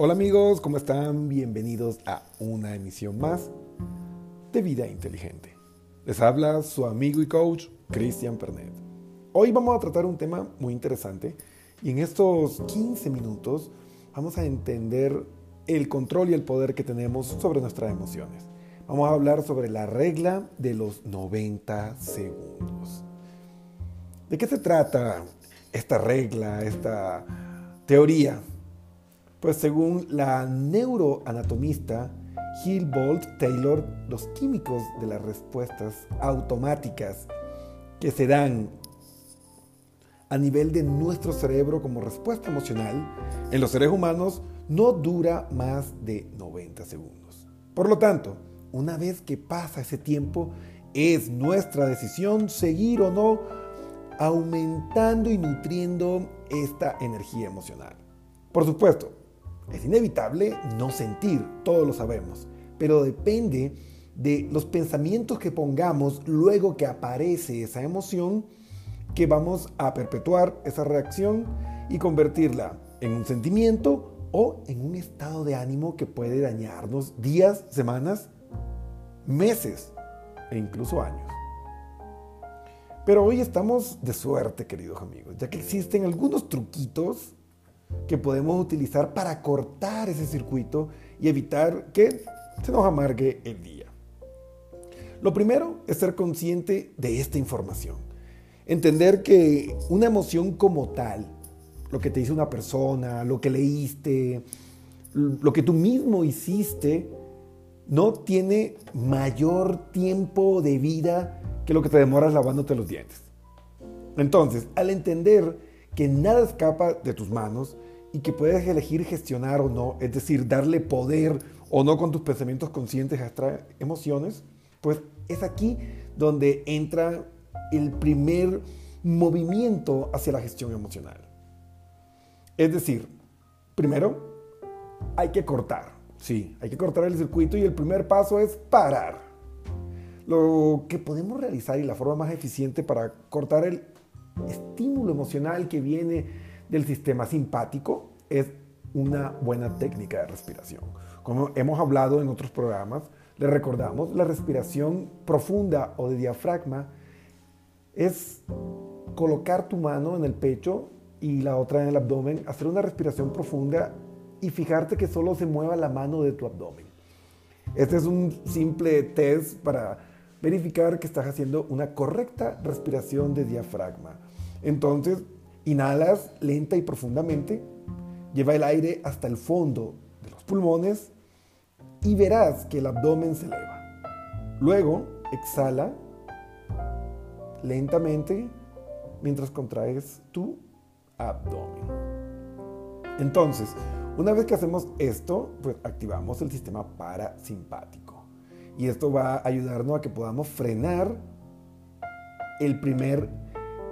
Hola amigos, ¿cómo están? Bienvenidos a una emisión más de Vida Inteligente. Les habla su amigo y coach Cristian Pernet. Hoy vamos a tratar un tema muy interesante y en estos 15 minutos vamos a entender el control y el poder que tenemos sobre nuestras emociones. Vamos a hablar sobre la regla de los 90 segundos. ¿De qué se trata esta regla, esta teoría? Pues según la neuroanatomista Hill Bolt Taylor, los químicos de las respuestas automáticas que se dan a nivel de nuestro cerebro como respuesta emocional en los seres humanos no dura más de 90 segundos. Por lo tanto, una vez que pasa ese tiempo, es nuestra decisión seguir o no aumentando y nutriendo esta energía emocional. Por supuesto, es inevitable no sentir, todos lo sabemos, pero depende de los pensamientos que pongamos luego que aparece esa emoción que vamos a perpetuar esa reacción y convertirla en un sentimiento o en un estado de ánimo que puede dañarnos días, semanas, meses e incluso años. Pero hoy estamos de suerte, queridos amigos, ya que existen algunos truquitos que podemos utilizar para cortar ese circuito y evitar que se nos amargue el día. Lo primero es ser consciente de esta información. Entender que una emoción como tal, lo que te dice una persona, lo que leíste, lo que tú mismo hiciste, no tiene mayor tiempo de vida que lo que te demoras lavándote los dientes. Entonces, al entender que nada escapa de tus manos y que puedes elegir gestionar o no, es decir, darle poder o no con tus pensamientos conscientes a estas emociones, pues es aquí donde entra el primer movimiento hacia la gestión emocional. Es decir, primero hay que cortar, sí, hay que cortar el circuito y el primer paso es parar. Lo que podemos realizar y la forma más eficiente para cortar el estímulo emocional que viene del sistema simpático es una buena técnica de respiración. Como hemos hablado en otros programas, le recordamos, la respiración profunda o de diafragma es colocar tu mano en el pecho y la otra en el abdomen, hacer una respiración profunda y fijarte que solo se mueva la mano de tu abdomen. Este es un simple test para verificar que estás haciendo una correcta respiración de diafragma. Entonces, inhalas lenta y profundamente, lleva el aire hasta el fondo de los pulmones y verás que el abdomen se eleva. Luego, exhala lentamente mientras contraes tu abdomen. Entonces, una vez que hacemos esto, pues activamos el sistema parasimpático. Y esto va a ayudarnos a que podamos frenar el primer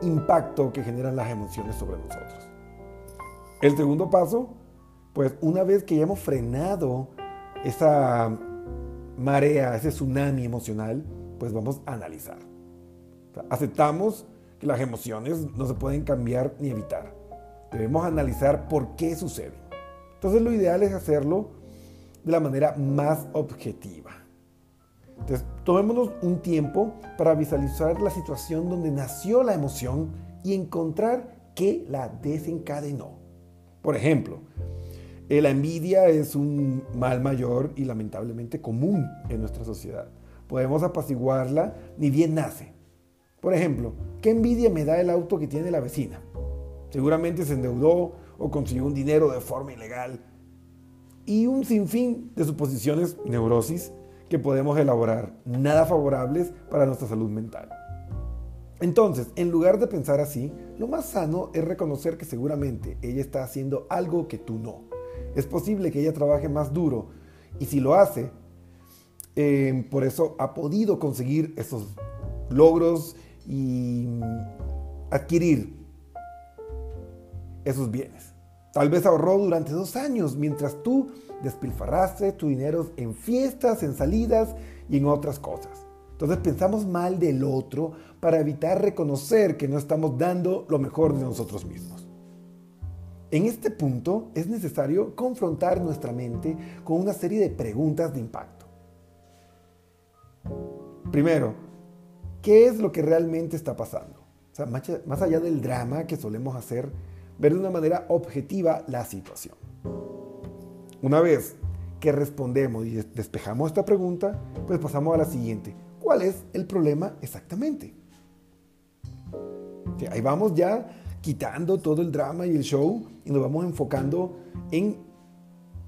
impacto que generan las emociones sobre nosotros. El segundo paso, pues una vez que ya hemos frenado esa marea, ese tsunami emocional, pues vamos a analizar. aceptamos que las emociones no se pueden cambiar ni evitar. Debemos analizar por qué sucede. Entonces lo ideal es hacerlo de la manera más objetiva. Entonces, tomémonos un tiempo para visualizar la situación donde nació la emoción y encontrar qué la desencadenó. Por ejemplo, eh, la envidia es un mal mayor y lamentablemente común en nuestra sociedad. Podemos apaciguarla ni bien nace. Por ejemplo, ¿qué envidia me da el auto que tiene la vecina? Seguramente se endeudó o consiguió un dinero de forma ilegal. Y un sinfín de suposiciones, neurosis, que podemos elaborar, nada favorables para nuestra salud mental. Entonces, en lugar de pensar así, lo más sano es reconocer que seguramente ella está haciendo algo que tú no. Es posible que ella trabaje más duro y si lo hace, eh, por eso ha podido conseguir esos logros y adquirir esos bienes. Tal vez ahorró durante dos años mientras tú despilfarraste tu dinero en fiestas, en salidas y en otras cosas. Entonces pensamos mal del otro para evitar reconocer que no estamos dando lo mejor de nosotros mismos. En este punto es necesario confrontar nuestra mente con una serie de preguntas de impacto. Primero, ¿qué es lo que realmente está pasando? O sea, más allá del drama que solemos hacer, ver de una manera objetiva la situación. Una vez que respondemos y despejamos esta pregunta, pues pasamos a la siguiente. ¿Cuál es el problema exactamente? ahí vamos ya quitando todo el drama y el show y nos vamos enfocando en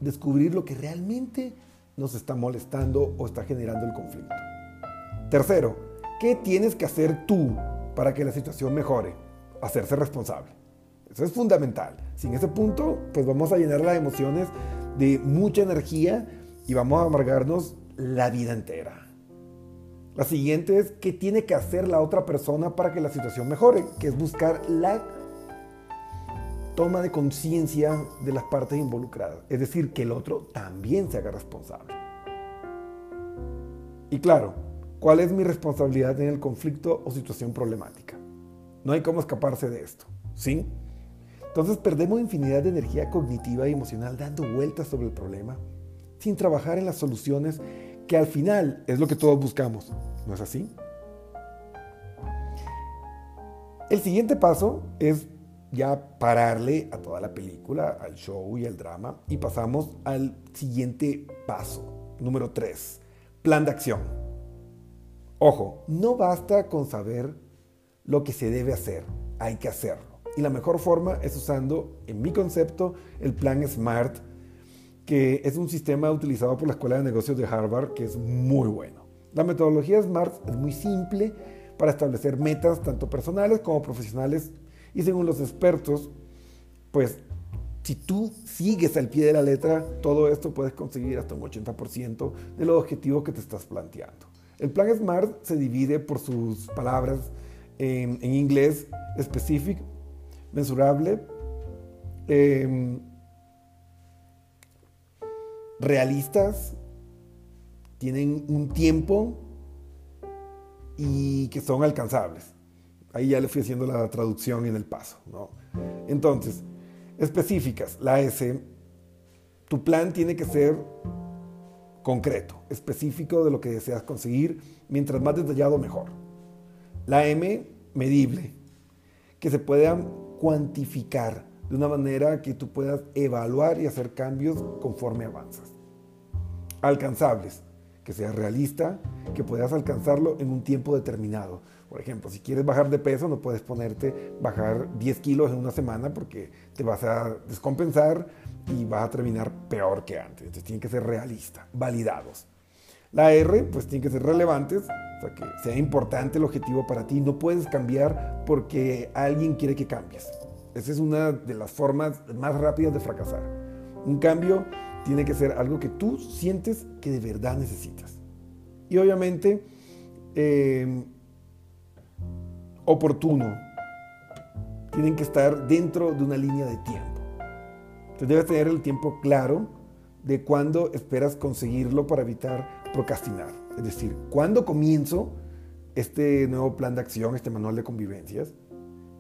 descubrir lo que realmente nos está molestando o está generando el conflicto. Tercero, ¿qué tienes que hacer tú para que la situación mejore? Hacerse responsable. Eso es fundamental. Sin ese punto, pues vamos a llenar las emociones de mucha energía y vamos a amargarnos la vida entera. La siguiente es qué tiene que hacer la otra persona para que la situación mejore, que es buscar la toma de conciencia de las partes involucradas, es decir, que el otro también se haga responsable. Y claro, ¿cuál es mi responsabilidad en el conflicto o situación problemática? No hay cómo escaparse de esto, ¿sí? Entonces perdemos infinidad de energía cognitiva y emocional dando vueltas sobre el problema, sin trabajar en las soluciones que al final es lo que todos buscamos. ¿No es así? El siguiente paso es ya pararle a toda la película, al show y al drama, y pasamos al siguiente paso, número 3, plan de acción. Ojo, no basta con saber lo que se debe hacer, hay que hacerlo. Y la mejor forma es usando, en mi concepto, el plan SMART que es un sistema utilizado por la Escuela de Negocios de Harvard que es muy bueno. La metodología SMART es muy simple para establecer metas tanto personales como profesionales y según los expertos, pues si tú sigues al pie de la letra todo esto puedes conseguir hasta un 80% de los objetivos que te estás planteando. El plan SMART se divide por sus palabras en, inglés specific, mensurable, em, realistas, tienen un tiempo y que son alcanzables. Ahí ya le fui haciendo la traducción en el paso. ¿no? Entonces, específicas, la S, tu plan tiene que ser concreto, específico de lo que deseas conseguir, mientras más detallado mejor. La M, medible, que se puedan cuantificar de una manera que tú puedas evaluar y hacer cambios conforme avanzas. Alcanzables, que sea realista, que puedas alcanzarlo en un tiempo determinado. Por ejemplo, si quieres bajar de peso, no puedes ponerte bajar 10 kilos en una semana porque te vas a descompensar y vas a terminar peor que antes. Entonces tienen que ser realistas, validados. La R, pues tiene que ser relevantes, o sea, que sea importante el objetivo para ti. No puedes cambiar porque alguien quiere que cambies. Esa es una de las formas más rápidas de fracasar. Un cambio tiene que ser algo que tú sientes que de verdad necesitas. Y obviamente, em, oportuno. Tienen que estar dentro de una línea de tiempo. Entonces debes tener el tiempo claro de cuándo esperas conseguirlo para evitar procrastinar. Es decir, cuándo comienzo este nuevo plan de acción, este manual de convivencias,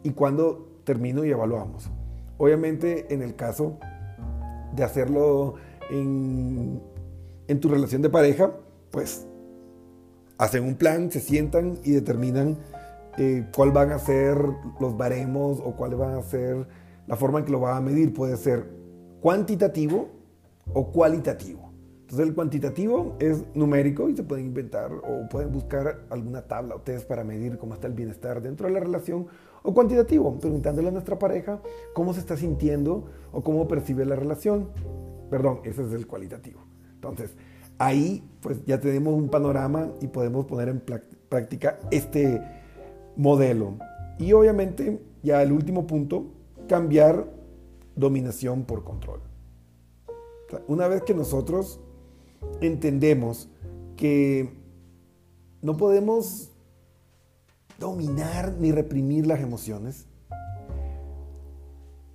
y cuándo termino y evaluamos. Obviamente en el caso de hacerlo en, tu relación de pareja, pues hacen un plan, se sientan y determinan eh, cuál van a ser los baremos o cuál va a ser la forma en que lo van a medir. Puede ser cuantitativo o cualitativo. Entonces el cuantitativo es numérico y se pueden inventar o pueden buscar alguna tabla o test para medir cómo está el bienestar dentro de la relación o cuantitativo, preguntándole a nuestra pareja cómo se está sintiendo o cómo percibe la relación. Perdón, ese es el cualitativo. Entonces, ahí pues ya tenemos un panorama y podemos poner en práctica este modelo. Y obviamente, ya el último punto, cambiar dominación por control. una vez que nosotros entendemos que no podemos dominar ni reprimir las emociones,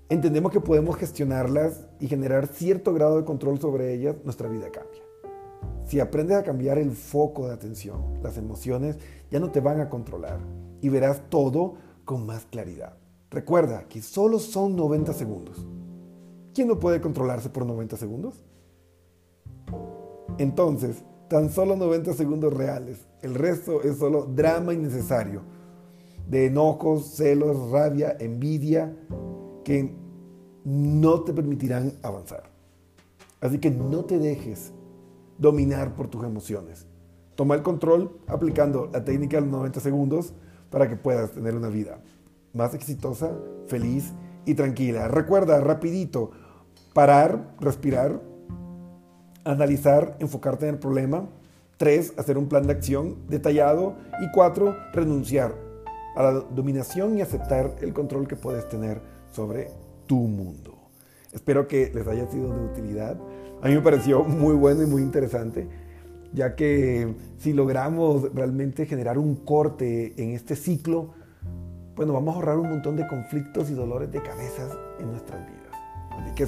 entendemos que podemos gestionarlas y generar cierto grado de control sobre ellas, nuestra vida cambia. Si aprendes a cambiar el foco de atención, las emociones ya no te van a controlar y verás todo con más claridad. Recuerda que solo son 90 segundos. ¿quién no puede controlarse por 90 segundos? Entonces, tan solo 90 segundos reales. El resto es solo drama innecesario. De enojos, celos, rabia, envidia, que no te permitirán avanzar. Así que no te dejes dominar por tus emociones. Toma el control aplicando la técnica de los 90 segundos para que puedas tener una vida más exitosa, feliz y tranquila. Recuerda, rapidito, parar, respirar, analizar, enfocarte en el problema. Tres, hacer un plan de acción detallado. Y cuatro, renunciar a la dominación y aceptar el control que puedes tener sobre tu mundo. Espero que les haya sido de utilidad. A mí me pareció muy bueno y muy interesante, ya que si logramos realmente generar un corte en este ciclo, bueno, vamos a ahorrar un montón de conflictos y dolores de cabezas en nuestras vidas. Así que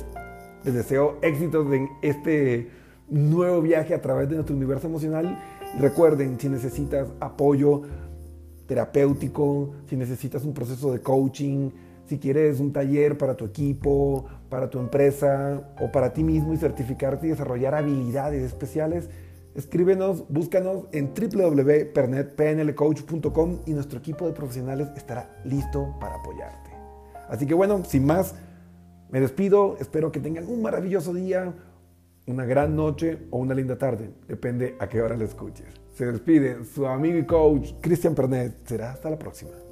les deseo éxitos en este nuevo viaje a través de nuestro universo emocional. Recuerden, si necesitas apoyo terapéutico, si necesitas un proceso de coaching, si quieres un taller para tu equipo, para tu empresa o para ti mismo y certificarte y desarrollar habilidades especiales, escríbenos, búscanos en www.pernetpnlcoach.com y nuestro equipo de profesionales estará listo para apoyarte. Así que bueno, sin más, me despido, espero que tengan un maravilloso día, una gran noche o una linda tarde, depende a qué hora lo escuches. Se despide su amigo y coach Cristian Pernet. Será hasta la próxima.